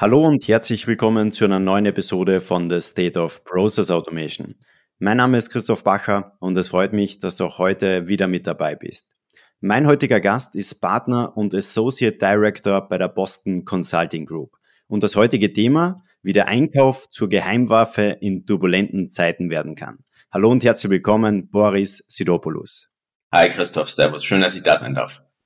Hallo und herzlich willkommen zu einer neuen Episode von The State of Process Automation. Mein Name ist Christoph Bacher und es freut mich, dass du auch heute wieder mit dabei bist. Mein heutiger Gast ist Partner und Associate Director bei der Boston Consulting Group. Und das heutige Thema, wie der Einkauf zur Geheimwaffe in turbulenten Zeiten werden kann. Hallo und herzlich willkommen, Boris Sidopoulos. Hi Christoph, Servus, schön, dass ich da sein darf.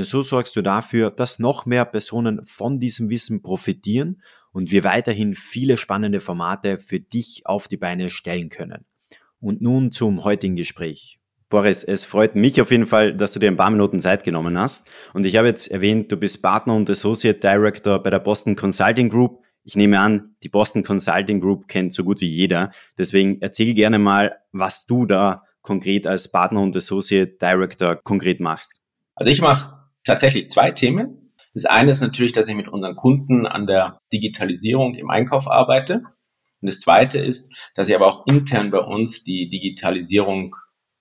Denn so sorgst du dafür, dass noch mehr Personen von diesem Wissen profitieren und wir weiterhin viele spannende Formate für dich auf die Beine stellen können. Und nun zum heutigen Gespräch. Boris, es freut mich auf jeden Fall, dass du dir ein paar Minuten Zeit genommen hast. Und ich habe jetzt erwähnt, du bist Partner und Associate Director bei der Boston Consulting Group. Ich nehme an, die Boston Consulting Group kennt so gut wie jeder. Deswegen erzähl gerne mal, was du da konkret als Partner und Associate Director konkret machst. Also ich mache tatsächlich zwei Themen. Das eine ist natürlich, dass ich mit unseren Kunden an der Digitalisierung im Einkauf arbeite. Und das zweite ist, dass ich aber auch intern bei uns die Digitalisierung,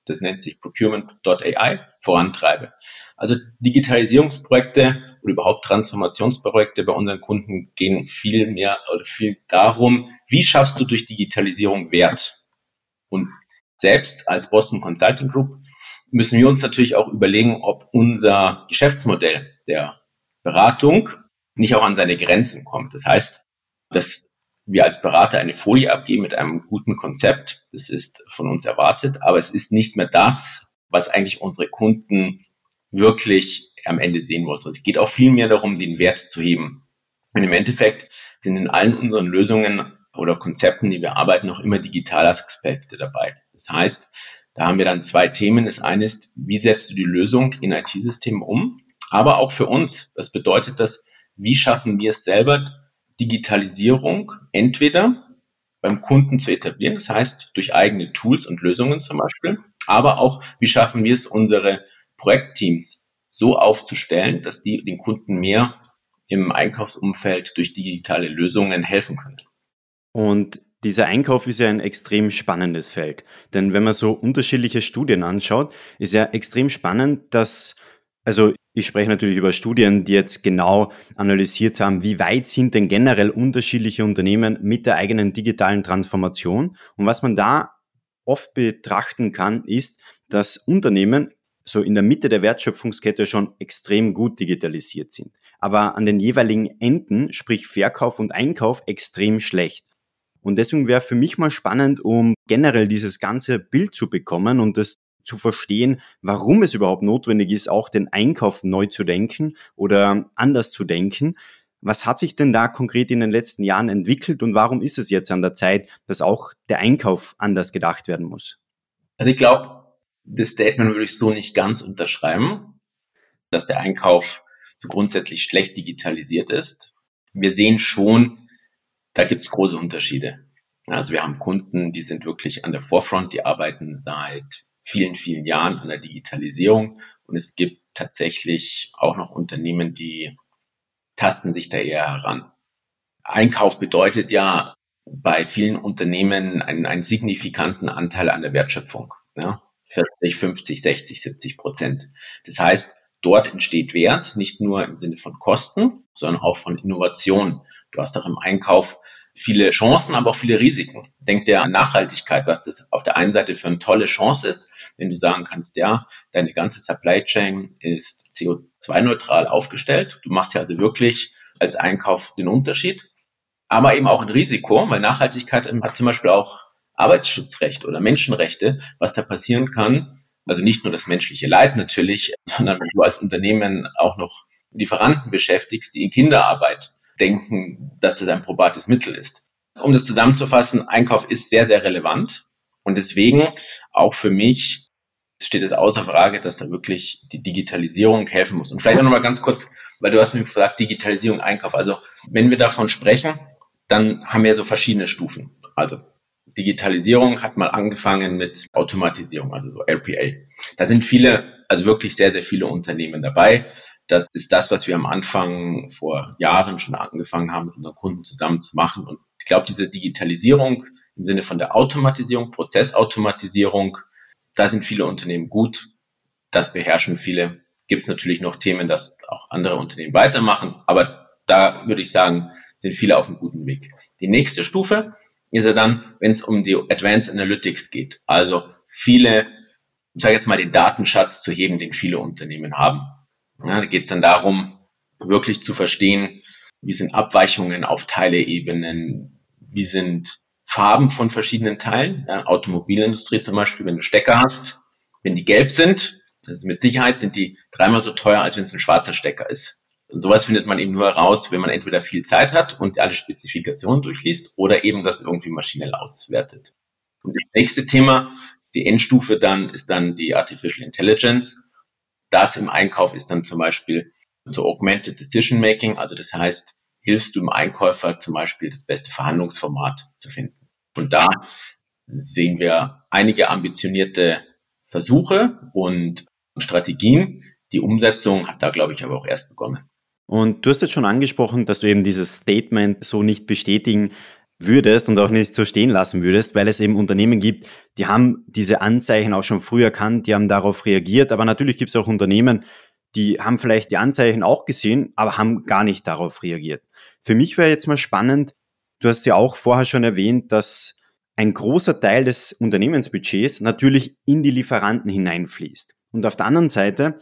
das nennt sich Procurement.ai, vorantreibe. Also Digitalisierungsprojekte oder überhaupt Transformationsprojekte bei unseren Kunden gehen viel mehr oder viel darum, wie schaffst du durch Digitalisierung Wert? Und selbst als Boston Consulting Group müssen wir uns natürlich auch überlegen, ob unser Geschäftsmodell der Beratung nicht auch an seine Grenzen kommt. Das heißt, dass wir als Berater eine Folie abgeben mit einem guten Konzept. Das ist von uns erwartet, aber es ist nicht mehr das, was eigentlich unsere Kunden wirklich am Ende sehen wollen. Es geht auch viel mehr darum, den Wert zu heben. Und im Endeffekt sind in allen unseren Lösungen oder Konzepten, die wir arbeiten, noch immer digitale Aspekte dabei. Das heißt, da haben wir dann zwei Themen. Das eine ist, wie setzt du die Lösung in IT-Systemen um? Aber auch für uns, das bedeutet das, wie schaffen wir es selber, Digitalisierung entweder beim Kunden zu etablieren, das heißt durch eigene Tools und Lösungen zum Beispiel, aber auch, wie schaffen wir es, unsere Projektteams so aufzustellen, dass die den Kunden mehr im Einkaufsumfeld durch digitale Lösungen helfen können. Und dieser Einkauf ist ja ein extrem spannendes Feld. Denn wenn man so unterschiedliche Studien anschaut, ist ja extrem spannend, dass, also ich spreche natürlich über Studien, die jetzt genau analysiert haben, wie weit sind denn generell unterschiedliche Unternehmen mit der eigenen digitalen Transformation. Und was man da oft betrachten kann, ist, dass Unternehmen so in der Mitte der Wertschöpfungskette schon extrem gut digitalisiert sind, aber an den jeweiligen Enden, sprich Verkauf und Einkauf, extrem schlecht. Und deswegen wäre für mich mal spannend, um generell dieses ganze Bild zu bekommen und das zu verstehen, warum es überhaupt notwendig ist, auch den Einkauf neu zu denken oder anders zu denken. Was hat sich denn da konkret in den letzten Jahren entwickelt und warum ist es jetzt an der Zeit, dass auch der Einkauf anders gedacht werden muss? Also ich glaube, das Statement würde ich so nicht ganz unterschreiben, dass der Einkauf so grundsätzlich schlecht digitalisiert ist. Wir sehen schon, da gibt es große Unterschiede. Also wir haben Kunden, die sind wirklich an der Forefront, die arbeiten seit vielen, vielen Jahren an der Digitalisierung und es gibt tatsächlich auch noch Unternehmen, die tasten sich da eher heran. Einkauf bedeutet ja bei vielen Unternehmen einen, einen signifikanten Anteil an der Wertschöpfung. Ja? 40, 50, 60, 70 Prozent. Das heißt, dort entsteht Wert, nicht nur im Sinne von Kosten, sondern auch von Innovation. Du hast auch im Einkauf viele Chancen, aber auch viele Risiken. Denk dir an Nachhaltigkeit, was das auf der einen Seite für eine tolle Chance ist, wenn du sagen kannst, ja, deine ganze Supply Chain ist CO2-neutral aufgestellt. Du machst ja also wirklich als Einkauf den Unterschied. Aber eben auch ein Risiko, weil Nachhaltigkeit hat zum Beispiel auch Arbeitsschutzrecht oder Menschenrechte, was da passieren kann. Also nicht nur das menschliche Leid natürlich, sondern wenn du als Unternehmen auch noch Lieferanten beschäftigst, die in Kinderarbeit denken, dass das ein probates Mittel ist. Um das zusammenzufassen, Einkauf ist sehr, sehr relevant. Und deswegen auch für mich steht es außer Frage, dass da wirklich die Digitalisierung helfen muss. Und vielleicht noch mal ganz kurz, weil du hast mir gesagt, Digitalisierung, Einkauf. Also wenn wir davon sprechen, dann haben wir so verschiedene Stufen. Also Digitalisierung hat mal angefangen mit Automatisierung, also so RPA. Da sind viele, also wirklich sehr, sehr viele Unternehmen dabei. Das ist das, was wir am Anfang vor Jahren schon angefangen haben, mit unseren Kunden zusammen zu machen. Und ich glaube, diese Digitalisierung im Sinne von der Automatisierung, Prozessautomatisierung, da sind viele Unternehmen gut. Das beherrschen viele. Gibt es natürlich noch Themen, dass auch andere Unternehmen weitermachen. Aber da würde ich sagen, sind viele auf einem guten Weg. Die nächste Stufe ist ja dann, wenn es um die Advanced Analytics geht. Also viele, ich sage jetzt mal, den Datenschatz zu heben, den viele Unternehmen haben. Ja, da geht es dann darum, wirklich zu verstehen, wie sind Abweichungen auf Teileebenen, wie sind Farben von verschiedenen Teilen, ja, Automobilindustrie zum Beispiel, wenn du Stecker hast, wenn die gelb sind, das ist mit Sicherheit sind die dreimal so teuer, als wenn es ein schwarzer Stecker ist. Und sowas findet man eben nur heraus, wenn man entweder viel Zeit hat und alle Spezifikationen durchliest oder eben das irgendwie maschinell auswertet. Und das nächste Thema ist die Endstufe dann, ist dann die Artificial Intelligence. Das im Einkauf ist dann zum Beispiel so Augmented Decision Making, also das heißt, hilfst du dem Einkäufer zum Beispiel das beste Verhandlungsformat zu finden. Und da sehen wir einige ambitionierte Versuche und Strategien. Die Umsetzung hat da, glaube ich, aber auch erst begonnen. Und du hast jetzt schon angesprochen, dass du eben dieses Statement so nicht bestätigen würdest und auch nicht so stehen lassen würdest, weil es eben Unternehmen gibt, die haben diese Anzeichen auch schon früh erkannt, die haben darauf reagiert, aber natürlich gibt es auch Unternehmen, die haben vielleicht die Anzeichen auch gesehen, aber haben gar nicht darauf reagiert. Für mich wäre jetzt mal spannend, du hast ja auch vorher schon erwähnt, dass ein großer Teil des Unternehmensbudgets natürlich in die Lieferanten hineinfließt. Und auf der anderen Seite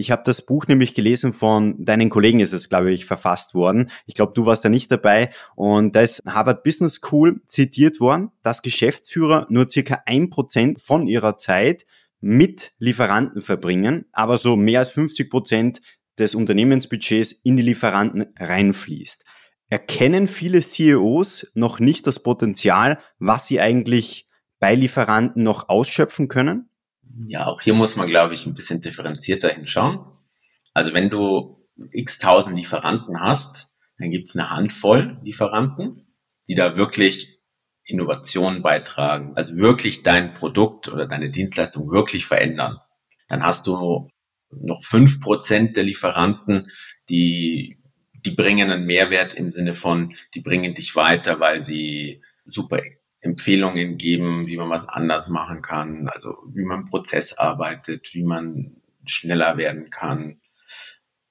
ich habe das Buch nämlich gelesen von deinen Kollegen, ist es, glaube ich, verfasst worden. Ich glaube, du warst da nicht dabei. Und da ist Harvard Business School zitiert worden, dass Geschäftsführer nur circa ein Prozent von ihrer Zeit mit Lieferanten verbringen, aber so mehr als 50 Prozent des Unternehmensbudgets in die Lieferanten reinfließt. Erkennen viele CEOs noch nicht das Potenzial, was sie eigentlich bei Lieferanten noch ausschöpfen können? Ja, auch hier muss man, glaube ich, ein bisschen differenzierter hinschauen. Also wenn du x tausend Lieferanten hast, dann gibt es eine Handvoll Lieferanten, die da wirklich Innovationen beitragen, also wirklich dein Produkt oder deine Dienstleistung wirklich verändern. Dann hast du noch fünf Prozent der Lieferanten, die, die bringen einen Mehrwert im Sinne von, die bringen dich weiter, weil sie super Empfehlungen geben, wie man was anders machen kann, also wie man Prozess arbeitet, wie man schneller werden kann.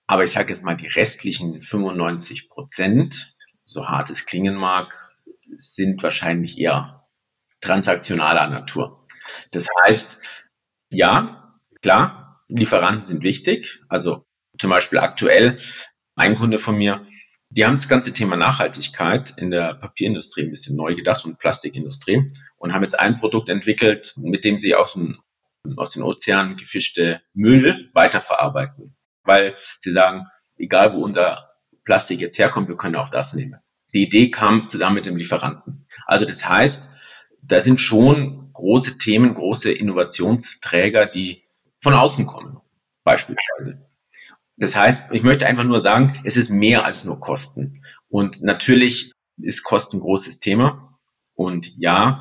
Aber ich sage jetzt mal, die restlichen 95 Prozent, so hart es klingen mag, sind wahrscheinlich eher transaktionaler Natur. Das heißt, ja, klar, Lieferanten sind wichtig. Also zum Beispiel aktuell, ein Kunde von mir, die haben das ganze Thema Nachhaltigkeit in der Papierindustrie ein bisschen neu gedacht und Plastikindustrie und haben jetzt ein Produkt entwickelt, mit dem sie aus, dem, aus den Ozeanen gefischte Müll weiterverarbeiten. Weil sie sagen, egal wo unser Plastik jetzt herkommt, wir können auch das nehmen. Die Idee kam zusammen mit dem Lieferanten. Also das heißt, da sind schon große Themen, große Innovationsträger, die von außen kommen, beispielsweise. Das heißt, ich möchte einfach nur sagen, es ist mehr als nur Kosten. Und natürlich ist Kosten ein großes Thema. Und ja,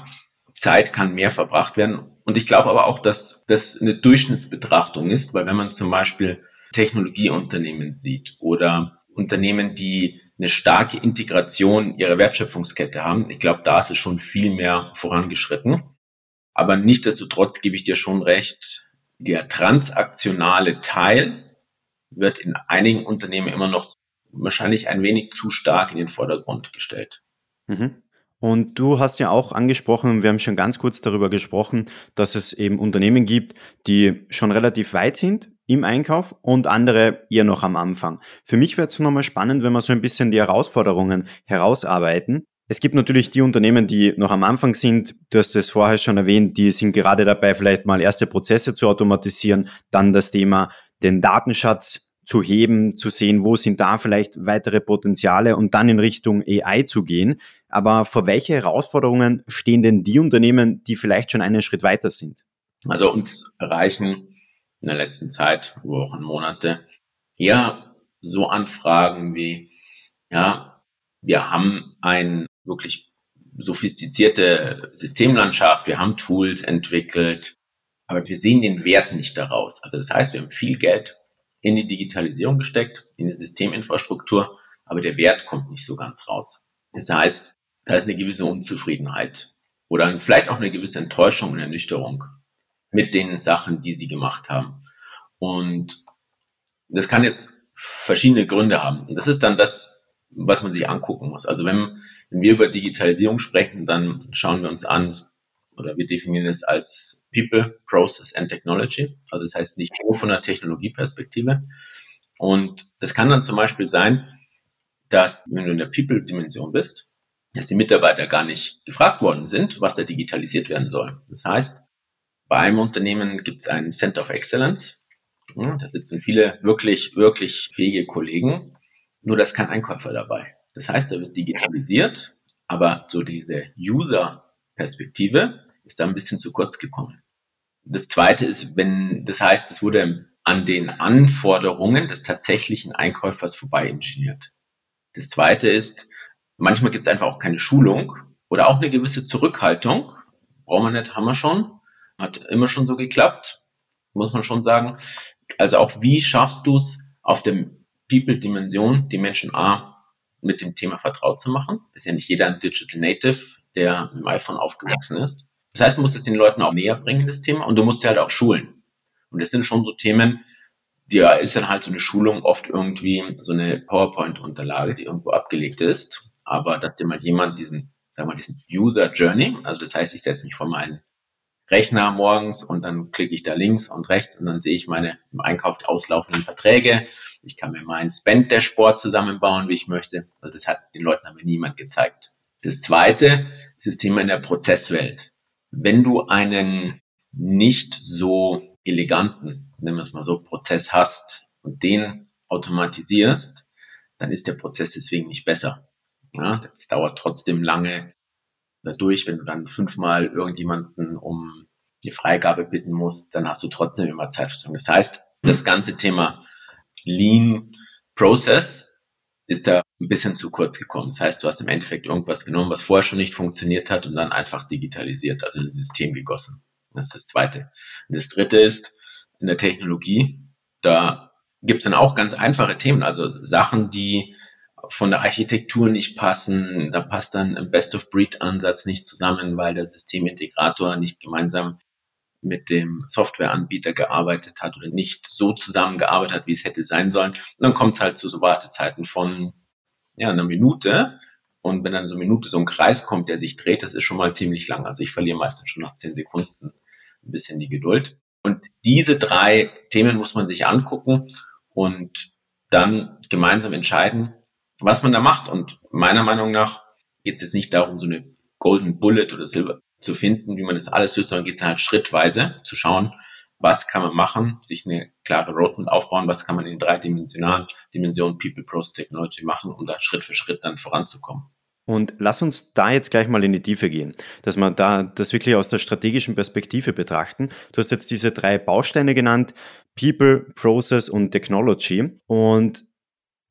Zeit kann mehr verbracht werden. Und ich glaube aber auch, dass das eine Durchschnittsbetrachtung ist, weil wenn man zum Beispiel Technologieunternehmen sieht oder Unternehmen, die eine starke Integration ihrer Wertschöpfungskette haben, ich glaube, da ist es schon viel mehr vorangeschritten. Aber nichtsdestotrotz gebe ich dir schon recht, der transaktionale Teil wird in einigen Unternehmen immer noch wahrscheinlich ein wenig zu stark in den Vordergrund gestellt. Mhm. Und du hast ja auch angesprochen, wir haben schon ganz kurz darüber gesprochen, dass es eben Unternehmen gibt, die schon relativ weit sind im Einkauf und andere eher noch am Anfang. Für mich wäre es nochmal spannend, wenn wir so ein bisschen die Herausforderungen herausarbeiten. Es gibt natürlich die Unternehmen, die noch am Anfang sind. Du hast es vorher schon erwähnt, die sind gerade dabei, vielleicht mal erste Prozesse zu automatisieren. Dann das Thema den Datenschatz zu heben, zu sehen, wo sind da vielleicht weitere Potenziale und dann in Richtung AI zu gehen. Aber vor welche Herausforderungen stehen denn die Unternehmen, die vielleicht schon einen Schritt weiter sind? Also uns erreichen in der letzten Zeit, Wochen, Monate, eher so Anfragen wie, ja, wir haben ein wirklich sophistizierte Systemlandschaft, wir haben Tools entwickelt, aber wir sehen den Wert nicht daraus. Also das heißt, wir haben viel Geld in die Digitalisierung gesteckt, in die Systeminfrastruktur, aber der Wert kommt nicht so ganz raus. Das heißt, da ist eine gewisse Unzufriedenheit oder vielleicht auch eine gewisse Enttäuschung und Ernüchterung mit den Sachen, die sie gemacht haben. Und das kann jetzt verschiedene Gründe haben. Und das ist dann das, was man sich angucken muss. Also wenn, wenn wir über Digitalisierung sprechen, dann schauen wir uns an, oder wir definieren es als People, Process and Technology. Also das heißt nicht nur von der Technologieperspektive. Und das kann dann zum Beispiel sein, dass wenn du in der People-Dimension bist, dass die Mitarbeiter gar nicht gefragt worden sind, was da digitalisiert werden soll. Das heißt, bei einem Unternehmen gibt es ein Center of Excellence. Da sitzen viele wirklich, wirklich fähige Kollegen. Nur da ist kein Einkäufer dabei. Das heißt, da wird digitalisiert, aber so diese User-Perspektive ist da ein bisschen zu kurz gekommen. Das zweite ist, wenn, das heißt, es wurde an den Anforderungen des tatsächlichen Einkäufers vorbei ingeniert. Das zweite ist, manchmal gibt es einfach auch keine Schulung oder auch eine gewisse Zurückhaltung. Brauchen wir nicht, haben wir schon. Hat immer schon so geklappt, muss man schon sagen. Also auch wie schaffst du es auf der People-Dimension, die Menschen A mit dem Thema vertraut zu machen? Ist ja nicht jeder ein Digital Native, der dem iPhone aufgewachsen ist. Das heißt, du musst es den Leuten auch näher bringen, das Thema, und du musst sie halt auch schulen. Und das sind schon so Themen, die ist dann halt so eine Schulung oft irgendwie so eine PowerPoint-Unterlage, die irgendwo abgelegt ist. Aber dass dir mal jemand diesen, sagen wir mal, diesen User Journey, also das heißt, ich setze mich vor meinen Rechner morgens und dann klicke ich da links und rechts und dann sehe ich meine im Einkauf auslaufenden Verträge. Ich kann mir meinen Spend-Dashboard zusammenbauen, wie ich möchte. Also das hat den Leuten aber niemand gezeigt. Das zweite ist das Thema in der Prozesswelt. Wenn du einen nicht so eleganten, nennen wir es mal so, Prozess hast und den automatisierst, dann ist der Prozess deswegen nicht besser. Ja, das dauert trotzdem lange, dadurch, wenn du dann fünfmal irgendjemanden um die Freigabe bitten musst, dann hast du trotzdem immer Zeitverschiebung. Das heißt, das ganze Thema Lean Process ist da ein bisschen zu kurz gekommen. Das heißt, du hast im Endeffekt irgendwas genommen, was vorher schon nicht funktioniert hat und dann einfach digitalisiert, also in ein System gegossen. Das ist das Zweite. Und das Dritte ist, in der Technologie, da gibt es dann auch ganz einfache Themen, also Sachen, die von der Architektur nicht passen. Da passt dann ein Best-of-Breed-Ansatz nicht zusammen, weil der Systemintegrator nicht gemeinsam mit dem Softwareanbieter gearbeitet hat oder nicht so zusammengearbeitet hat, wie es hätte sein sollen. Und dann kommt es halt zu so Wartezeiten von ja, einer Minute. Und wenn dann so eine Minute so ein Kreis kommt, der sich dreht, das ist schon mal ziemlich lang. Also ich verliere meistens schon nach zehn Sekunden ein bisschen die Geduld. Und diese drei Themen muss man sich angucken und dann gemeinsam entscheiden, was man da macht. Und meiner Meinung nach geht es jetzt nicht darum, so eine Golden Bullet oder Silber zu finden, wie man das alles löst, sondern geht es halt schrittweise zu schauen, was kann man machen, sich eine klare Roadmap aufbauen, was kann man in dreidimensionalen Dimensionen People, Process, Technology machen, um da Schritt für Schritt dann voranzukommen. Und lass uns da jetzt gleich mal in die Tiefe gehen, dass wir da das wirklich aus der strategischen Perspektive betrachten. Du hast jetzt diese drei Bausteine genannt, People, Process und Technology. Und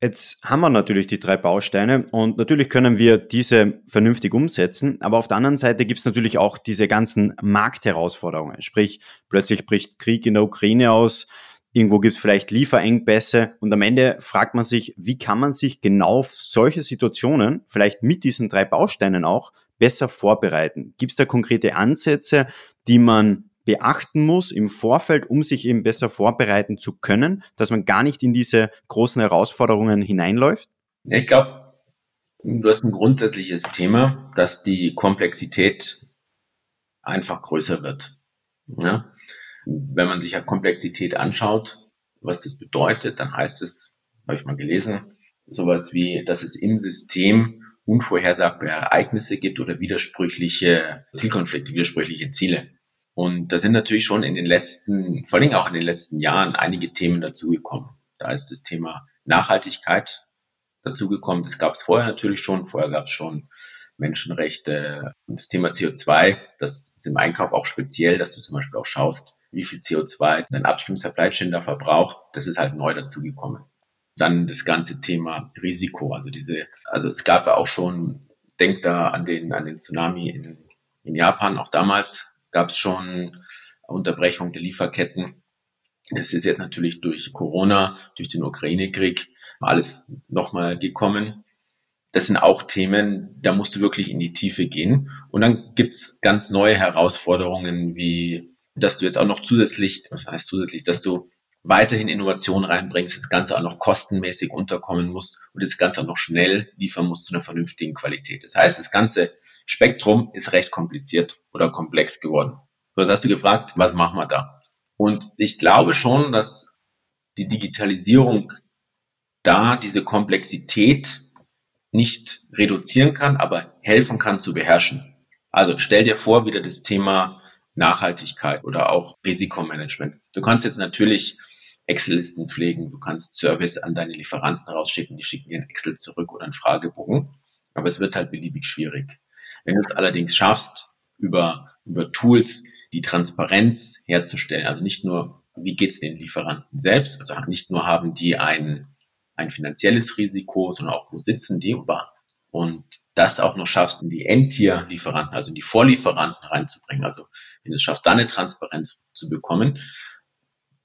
Jetzt haben wir natürlich die drei Bausteine und natürlich können wir diese vernünftig umsetzen, aber auf der anderen Seite gibt es natürlich auch diese ganzen Marktherausforderungen. Sprich, plötzlich bricht Krieg in der Ukraine aus, irgendwo gibt es vielleicht Lieferengpässe und am Ende fragt man sich, wie kann man sich genau auf solche Situationen, vielleicht mit diesen drei Bausteinen auch, besser vorbereiten? Gibt es da konkrete Ansätze, die man beachten muss im Vorfeld, um sich eben besser vorbereiten zu können, dass man gar nicht in diese großen Herausforderungen hineinläuft? Ich glaube, du hast ein grundsätzliches Thema, dass die Komplexität einfach größer wird. Ja? Wenn man sich ja Komplexität anschaut, was das bedeutet, dann heißt es, habe ich mal gelesen, sowas wie, dass es im System unvorhersagbare Ereignisse gibt oder widersprüchliche Zielkonflikte, widersprüchliche Ziele. Und da sind natürlich schon in den letzten, vor allem auch in den letzten Jahren einige Themen dazugekommen. Da ist das Thema Nachhaltigkeit dazugekommen. Das gab es vorher natürlich schon. Vorher gab es schon Menschenrechte. Und das Thema CO2, das ist im Einkauf auch speziell, dass du zum Beispiel auch schaust, wie viel CO2 dein Upstream Supply Chain da verbraucht. Das ist halt neu dazugekommen. Dann das ganze Thema Risiko. Also diese, also es gab ja auch schon denke da an den, an den Tsunami in, in Japan. Auch damals gab es schon Unterbrechung der Lieferketten. Das ist jetzt natürlich durch Corona, durch den Ukraine-Krieg alles nochmal gekommen. Das sind auch Themen, da musst du wirklich in die Tiefe gehen. Und dann gibt's ganz neue Herausforderungen, wie dass du jetzt auch noch zusätzlich, was heißt zusätzlich, dass du weiterhin Innovation reinbringst, das Ganze auch noch kostenmäßig unterkommen musst und das Ganze auch noch schnell liefern musst zu einer vernünftigen Qualität. Das heißt, das ganze Spektrum ist recht kompliziert oder komplex geworden. So, jetzt hast du gefragt, was machen wir da? Und ich glaube schon, dass die Digitalisierung da diese Komplexität nicht reduzieren kann, aber helfen kann zu beherrschen. Also stell dir vor, wieder das Thema Nachhaltigkeit oder auch Risikomanagement. Du kannst jetzt natürlich Excel-Listen pflegen, du kannst Service an deine Lieferanten rausschicken, die schicken dir ein Excel zurück oder einen Fragebogen, aber es wird halt beliebig schwierig. Wenn du es allerdings schaffst, über, über Tools die Transparenz herzustellen, also nicht nur, wie geht's den Lieferanten selbst, also nicht nur haben die ein, ein finanzielles Risiko, sondern auch, wo sitzen die und das auch noch schaffst, in die Endtier-Lieferanten, also in die Vorlieferanten reinzubringen, also wenn du es schaffst, da eine Transparenz zu bekommen,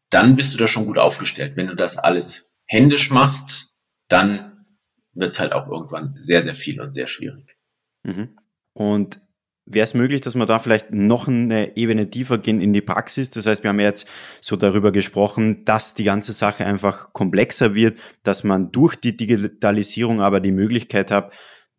dann bist du da schon gut aufgestellt. Wenn du das alles händisch machst, dann wird es halt auch irgendwann sehr, sehr viel und sehr schwierig. Mhm. Und wäre es möglich, dass wir da vielleicht noch eine Ebene tiefer gehen in die Praxis? Das heißt, wir haben ja jetzt so darüber gesprochen, dass die ganze Sache einfach komplexer wird, dass man durch die Digitalisierung aber die Möglichkeit hat,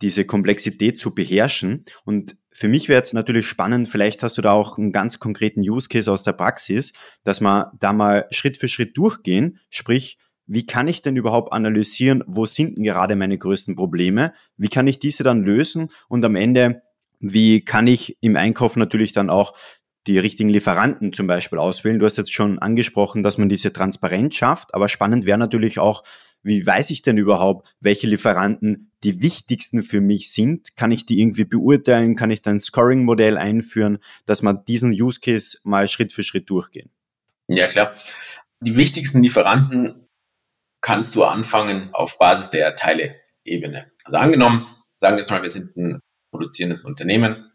diese Komplexität zu beherrschen. Und für mich wäre jetzt natürlich spannend, vielleicht hast du da auch einen ganz konkreten Use Case aus der Praxis, dass wir da mal Schritt für Schritt durchgehen, sprich, wie kann ich denn überhaupt analysieren, wo sind denn gerade meine größten Probleme? Wie kann ich diese dann lösen? Und am Ende, wie kann ich im Einkauf natürlich dann auch die richtigen Lieferanten zum Beispiel auswählen? Du hast jetzt schon angesprochen, dass man diese Transparenz schafft, aber spannend wäre natürlich auch, wie weiß ich denn überhaupt, welche Lieferanten die wichtigsten für mich sind? Kann ich die irgendwie beurteilen? Kann ich dann ein Scoring-Modell einführen, dass man diesen Use Case mal Schritt für Schritt durchgehen? Ja, klar. Die wichtigsten Lieferanten kannst du anfangen auf Basis der Teile-Ebene. Also angenommen, sagen wir jetzt mal, wir sind ein produzierendes Unternehmen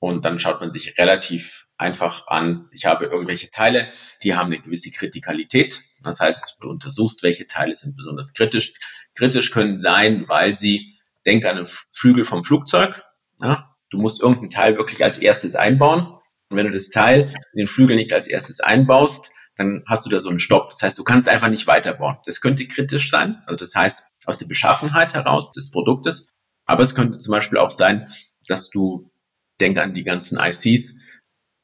und dann schaut man sich relativ einfach an, ich habe irgendwelche Teile, die haben eine gewisse Kritikalität. Das heißt, du untersuchst, welche Teile sind besonders kritisch. Kritisch können sein, weil sie, denk an den Flügel vom Flugzeug. Ja, du musst irgendein Teil wirklich als erstes einbauen. Und wenn du das Teil, den Flügel nicht als erstes einbaust, dann hast du da so einen Stopp. Das heißt, du kannst einfach nicht weiterbauen. Das könnte kritisch sein. Also das heißt, aus der Beschaffenheit heraus des Produktes. Aber es könnte zum Beispiel auch sein, dass du, denk an die ganzen ICs,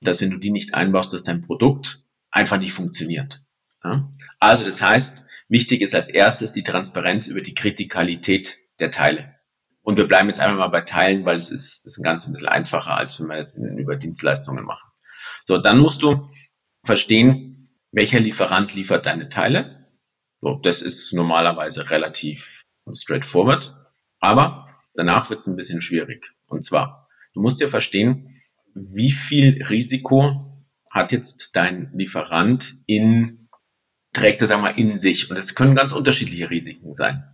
dass wenn du die nicht einbaust, dass dein Produkt einfach nicht funktioniert. Ja? Also das heißt, wichtig ist als erstes die Transparenz über die Kritikalität der Teile. Und wir bleiben jetzt einfach mal bei Teilen, weil es ist, ist ein ganz ein bisschen einfacher, als wenn wir es über Dienstleistungen machen. So, dann musst du verstehen, welcher Lieferant liefert deine Teile. So, das ist normalerweise relativ straightforward. Aber danach wird es ein bisschen schwierig. Und zwar, du musst dir verstehen, wie viel Risiko hat jetzt dein Lieferant in, trägt er, sagen wir, in sich? Und das können ganz unterschiedliche Risiken sein.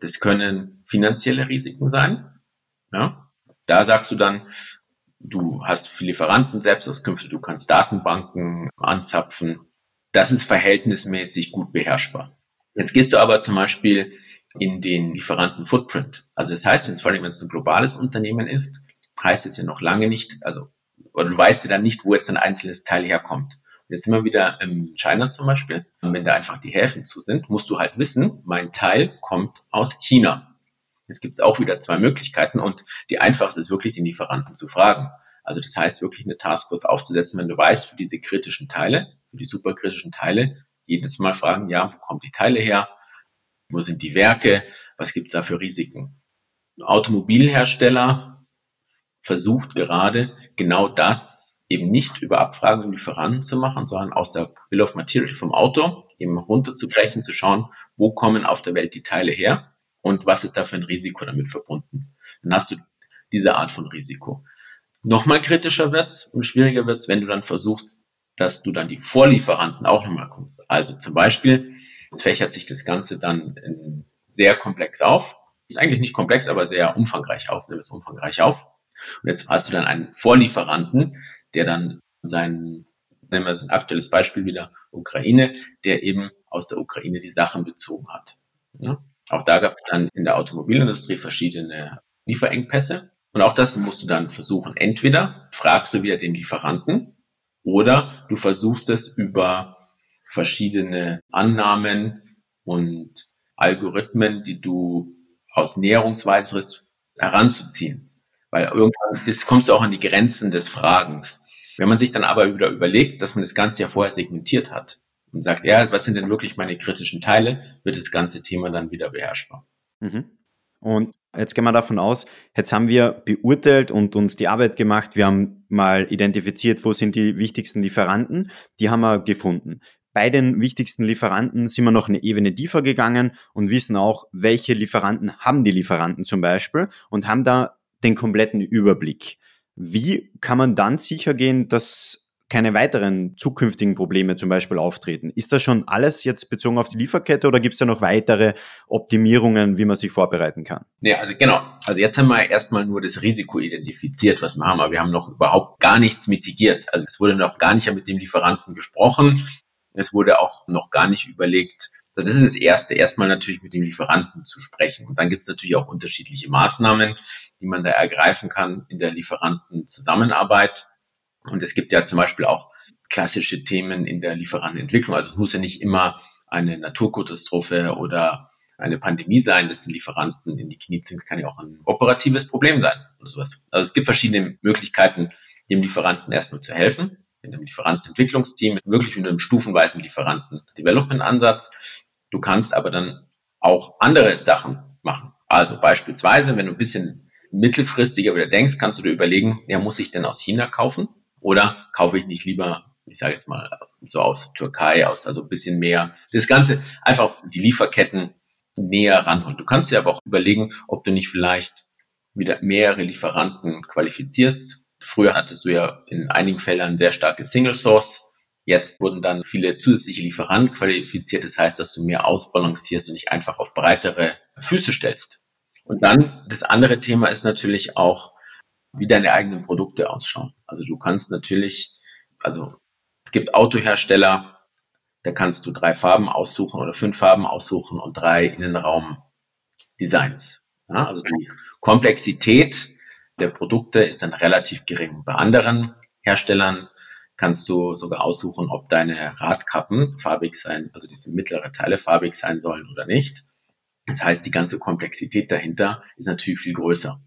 Das können finanzielle Risiken sein. Ja? Da sagst du dann, du hast Lieferanten, Selbstauskünfte, du kannst Datenbanken anzapfen. Das ist verhältnismäßig gut beherrschbar. Jetzt gehst du aber zum Beispiel in den Lieferanten-Footprint. Also das heißt, vor allem wenn es ein globales Unternehmen ist, heißt es ja noch lange nicht, also oder du weißt ja dann nicht, wo jetzt ein einzelnes Teil herkommt. Und jetzt wir wieder in China zum Beispiel. Wenn da einfach die Häfen zu sind, musst du halt wissen, mein Teil kommt aus China. Jetzt gibt es auch wieder zwei Möglichkeiten und die einfachste ist wirklich, den Lieferanten zu fragen. Also das heißt, wirklich eine Taskforce aufzusetzen, wenn du weißt, für diese kritischen Teile, für die superkritischen Teile, jedes Mal fragen, ja, wo kommen die Teile her? Wo sind die Werke? Was gibt es da für Risiken? Ein Automobilhersteller versucht gerade genau das eben nicht über Abfragen und Lieferanten zu machen, sondern aus der Bill of Material vom Auto eben runterzubrechen, zu schauen, wo kommen auf der Welt die Teile her und was ist da für ein Risiko damit verbunden. Dann hast du diese Art von Risiko. Nochmal kritischer wird's und schwieriger wird's, wenn du dann versuchst, dass du dann die Vorlieferanten auch nochmal kommst. Also zum Beispiel, es fächert sich das Ganze dann sehr komplex auf. Ist eigentlich nicht komplex, aber sehr umfangreich auf, nimmt es umfangreich auf. Und jetzt hast du dann einen Vorlieferanten, der dann sein, nehmen wir ein aktuelles Beispiel wieder, Ukraine, der eben aus der Ukraine die Sachen bezogen hat. Ja? Auch da gab es dann in der Automobilindustrie verschiedene Lieferengpässe. Und auch das musst du dann versuchen. Entweder fragst du wieder den Lieferanten oder du versuchst es über verschiedene Annahmen und Algorithmen, die du aus Näherungsweise heranzuziehen. Weil irgendwann ist, kommst du auch an die Grenzen des Fragens. Wenn man sich dann aber wieder überlegt, dass man das Ganze ja vorher segmentiert hat und sagt, ja, was sind denn wirklich meine kritischen Teile, wird das ganze Thema dann wieder beherrschbar. Mhm. Und jetzt gehen wir davon aus, jetzt haben wir beurteilt und uns die Arbeit gemacht. Wir haben mal identifiziert, wo sind die wichtigsten Lieferanten. Die haben wir gefunden. Bei den wichtigsten Lieferanten sind wir noch eine Ebene tiefer gegangen und wissen auch, welche Lieferanten haben die Lieferanten zum Beispiel und haben da den kompletten Überblick. Wie kann man dann sicher gehen, dass keine weiteren zukünftigen Probleme zum Beispiel auftreten? Ist das schon alles jetzt bezogen auf die Lieferkette oder gibt es da noch weitere Optimierungen, wie man sich vorbereiten kann? Ja, also genau. Also jetzt haben wir erstmal nur das Risiko identifiziert, was wir haben, aber wir haben noch überhaupt gar nichts mitigiert. Also es wurde noch gar nicht mit dem Lieferanten gesprochen. Es wurde auch noch gar nicht überlegt, das ist das Erste, erstmal natürlich mit dem Lieferanten zu sprechen. Und dann gibt es natürlich auch unterschiedliche Maßnahmen, die man da ergreifen kann in der Lieferantenzusammenarbeit. Und es gibt ja zum Beispiel auch klassische Themen in der Lieferantenentwicklung. Also es muss ja nicht immer eine Naturkatastrophe oder eine Pandemie sein, dass die Lieferanten in die Knie zwingt, kann ja auch ein operatives Problem sein oder sowas. Also es gibt verschiedene Möglichkeiten, dem Lieferanten erstmal zu helfen in einem Lieferantenentwicklungsteam, wirklich mit einem stufenweisen Lieferanten-Development-Ansatz. Du kannst aber dann auch andere Sachen machen. Also beispielsweise, wenn du ein bisschen mittelfristiger wieder denkst, kannst du dir überlegen, ja, muss ich denn aus China kaufen? Oder kaufe ich nicht lieber, ich sage jetzt mal, so aus Türkei, aus, also ein bisschen mehr. Das Ganze einfach die Lieferketten näher ranholen. Du kannst dir aber auch überlegen, ob du nicht vielleicht wieder mehrere Lieferanten qualifizierst, Früher hattest du ja in einigen Fällen sehr starke Single Source. Jetzt wurden dann viele zusätzliche Lieferanten qualifiziert. Das heißt, dass du mehr ausbalancierst und dich einfach auf breitere Füße stellst. Und dann das andere Thema ist natürlich auch, wie deine eigenen Produkte ausschauen. Also du kannst natürlich, also es gibt Autohersteller, da kannst du drei Farben aussuchen oder fünf Farben aussuchen und drei Innenraumdesigns. Ja, also die Komplexität der Produkte ist dann relativ gering. Bei anderen Herstellern kannst du sogar aussuchen, ob deine Radkappen farbig sein, also diese mittlere Teile farbig sein sollen oder nicht. Das heißt, die ganze Komplexität dahinter ist natürlich viel größer.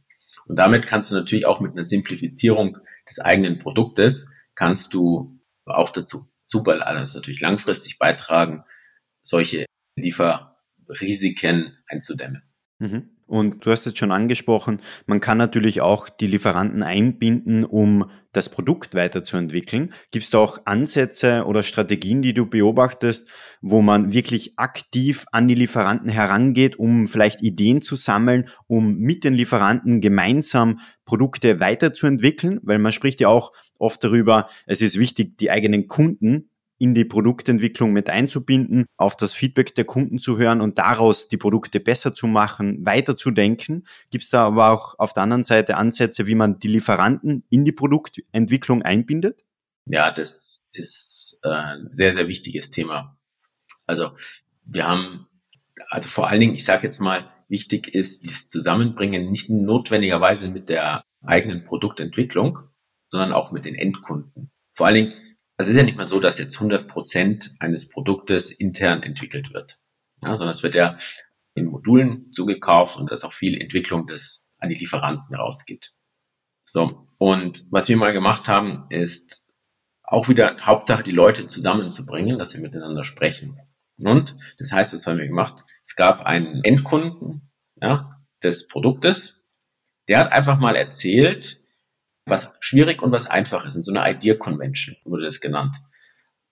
Und damit kannst du natürlich auch mit einer Simplifizierung des eigenen Produktes kannst du auch dazu super alles natürlich langfristig beitragen, solche Lieferrisiken einzudämmen. Mhm. Und du hast es schon angesprochen, man kann natürlich auch die Lieferanten einbinden, um das Produkt weiterzuentwickeln. Gibt es da auch Ansätze oder Strategien, die du beobachtest, wo man wirklich aktiv an die Lieferanten herangeht, um vielleicht Ideen zu sammeln, um mit den Lieferanten gemeinsam Produkte weiterzuentwickeln? Weil man spricht ja auch oft darüber, es ist wichtig, die eigenen Kunden in die Produktentwicklung mit einzubinden, auf das Feedback der Kunden zu hören und daraus die Produkte besser zu machen, weiterzudenken. Gibt es da aber auch auf der anderen Seite Ansätze, wie man die Lieferanten in die Produktentwicklung einbindet? Ja, das ist äh, ein sehr, sehr wichtiges Thema. Also wir haben, also vor allen Dingen, ich sage jetzt mal, wichtig ist das Zusammenbringen nicht notwendigerweise mit der eigenen Produktentwicklung, sondern auch mit den Endkunden. Vor allen Dingen es ist ja nicht mehr so, dass jetzt 100 Prozent eines Produktes intern entwickelt wird, ja, sondern es wird ja in Modulen zugekauft und dass auch viel Entwicklung des an die Lieferanten rausgeht. So. Und was wir mal gemacht haben, ist auch wieder Hauptsache die Leute zusammenzubringen, dass sie miteinander sprechen. Und das heißt, was haben wir gemacht? Es gab einen Endkunden ja, des Produktes, der hat einfach mal erzählt, was schwierig und was einfach ist. In so einer Idea Convention wurde das genannt.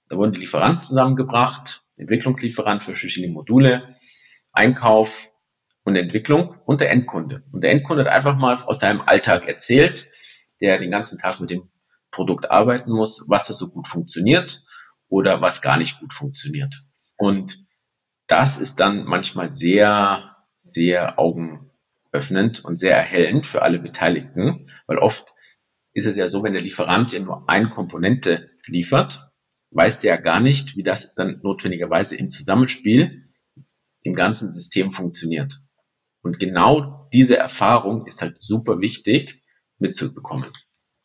Da wurden die Lieferanten zusammengebracht, Entwicklungslieferant für verschiedene Module, Einkauf und Entwicklung und der Endkunde. Und der Endkunde hat einfach mal aus seinem Alltag erzählt, der den ganzen Tag mit dem Produkt arbeiten muss, was das so gut funktioniert oder was gar nicht gut funktioniert. Und das ist dann manchmal sehr, sehr Augen öffnend und sehr erhellend für alle Beteiligten, weil oft ist es ja so, wenn der Lieferant ja nur eine Komponente liefert, weiß der ja gar nicht, wie das dann notwendigerweise im Zusammenspiel im ganzen System funktioniert. Und genau diese Erfahrung ist halt super wichtig mitzubekommen.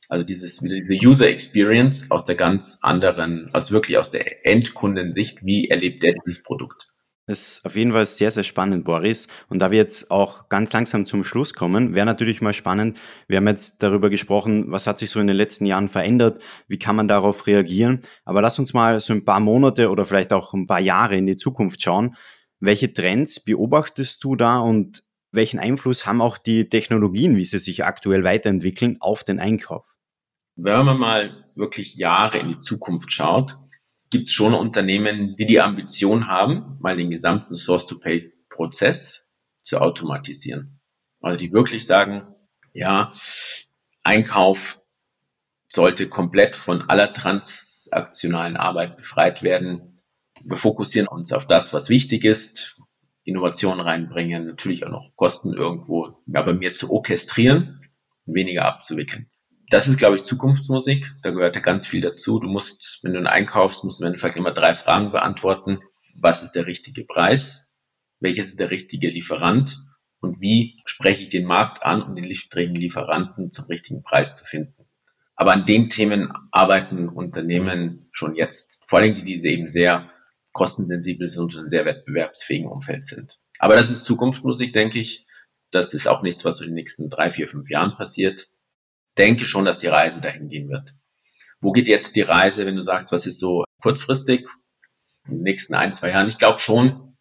Also dieses, diese User Experience aus der ganz anderen, aus wirklich aus der Endkundensicht, wie erlebt der dieses Produkt? Ist auf jeden Fall sehr, sehr spannend, Boris. Und da wir jetzt auch ganz langsam zum Schluss kommen, wäre natürlich mal spannend. Wir haben jetzt darüber gesprochen, was hat sich so in den letzten Jahren verändert, wie kann man darauf reagieren. Aber lass uns mal so ein paar Monate oder vielleicht auch ein paar Jahre in die Zukunft schauen. Welche Trends beobachtest du da und welchen Einfluss haben auch die Technologien, wie sie sich aktuell weiterentwickeln, auf den Einkauf? Wenn man mal wirklich Jahre in die Zukunft schaut, gibt es schon Unternehmen, die die Ambition haben, mal den gesamten Source-to-Pay-Prozess zu automatisieren. Also die wirklich sagen, ja, Einkauf sollte komplett von aller transaktionalen Arbeit befreit werden. Wir fokussieren uns auf das, was wichtig ist, Innovation reinbringen, natürlich auch noch Kosten irgendwo, aber mehr zu orchestrieren, weniger abzuwickeln das ist, glaube ich, Zukunftsmusik. Da gehört ja ganz viel dazu. Du musst, wenn du einkaufst, musst du im Endeffekt immer drei Fragen beantworten. Was ist der richtige Preis? Welches ist der richtige Lieferant? Und wie spreche ich den Markt an, um den richtigen Lieferanten zum richtigen Preis zu finden? Aber an den Themen arbeiten Unternehmen schon jetzt. Vor allem die, die eben sehr kostensensibel sind und in sehr wettbewerbsfähigen Umfeld sind. Aber das ist Zukunftsmusik, denke ich. Das ist auch nichts, was in den nächsten drei, vier, fünf Jahren passiert denke schon, dass die Reise dahin gehen wird. Wo geht jetzt die Reise, wenn du sagst, was ist so kurzfristig in den nächsten ein, zwei Jahren? Ich glaube schon,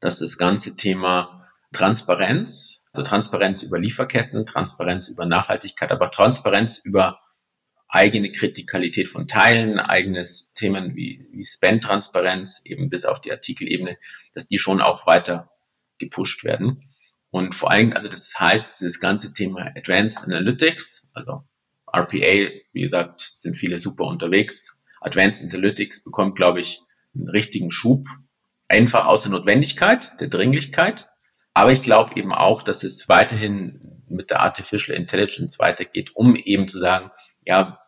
dass das ganze Thema Transparenz, also Transparenz über Lieferketten, Transparenz über Nachhaltigkeit, aber Transparenz über eigene Kritikalität von Teilen, eigenes Themen wie, wie Spend-Transparenz, eben bis auf die Artikelebene, dass die schon auch weiter gepusht werden. Und vor allem, also das heißt, dieses ganze Thema Advanced Analytics, also RPA, wie gesagt, sind viele super unterwegs. Advanced Analytics bekommt, glaube ich, einen richtigen Schub, einfach aus der Notwendigkeit, der Dringlichkeit. Aber ich glaube eben auch, dass es weiterhin mit der Artificial Intelligence weitergeht, um eben zu sagen, ja,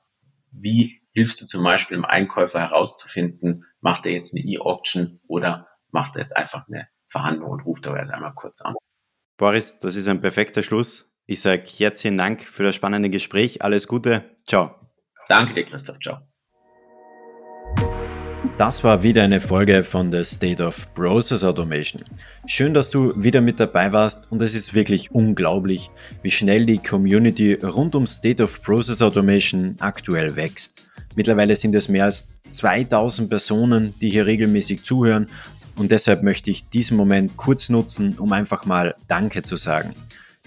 wie hilfst du zum Beispiel dem Einkäufer herauszufinden, macht er jetzt eine E-Auction oder macht er jetzt einfach eine Verhandlung und ruft er jetzt einmal kurz an. Boris, das ist ein perfekter Schluss. Ich sage herzlichen Dank für das spannende Gespräch. Alles Gute. Ciao. Danke dir, Christoph. Ciao. Das war wieder eine Folge von The State of Process Automation. Schön, dass du wieder mit dabei warst und es ist wirklich unglaublich, wie schnell die Community rund um State of Process Automation aktuell wächst. Mittlerweile sind es mehr als 2000 Personen, die hier regelmäßig zuhören und deshalb möchte ich diesen Moment kurz nutzen, um einfach mal Danke zu sagen.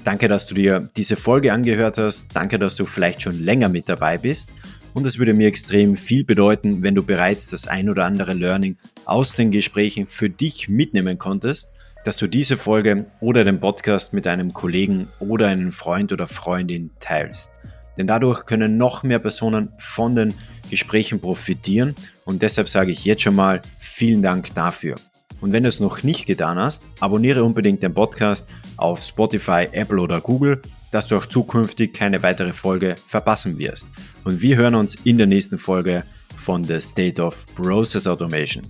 Danke, dass du dir diese Folge angehört hast. Danke, dass du vielleicht schon länger mit dabei bist. Und es würde mir extrem viel bedeuten, wenn du bereits das ein oder andere Learning aus den Gesprächen für dich mitnehmen konntest, dass du diese Folge oder den Podcast mit einem Kollegen oder einem Freund oder Freundin teilst. Denn dadurch können noch mehr Personen von den Gesprächen profitieren und deshalb sage ich jetzt schon mal vielen Dank dafür. Und wenn du es noch nicht getan hast, abonniere unbedingt den Podcast auf Spotify, Apple oder Google, dass du auch zukünftig keine weitere Folge verpassen wirst. Und wir hören uns in der nächsten Folge von The State of Process Automation.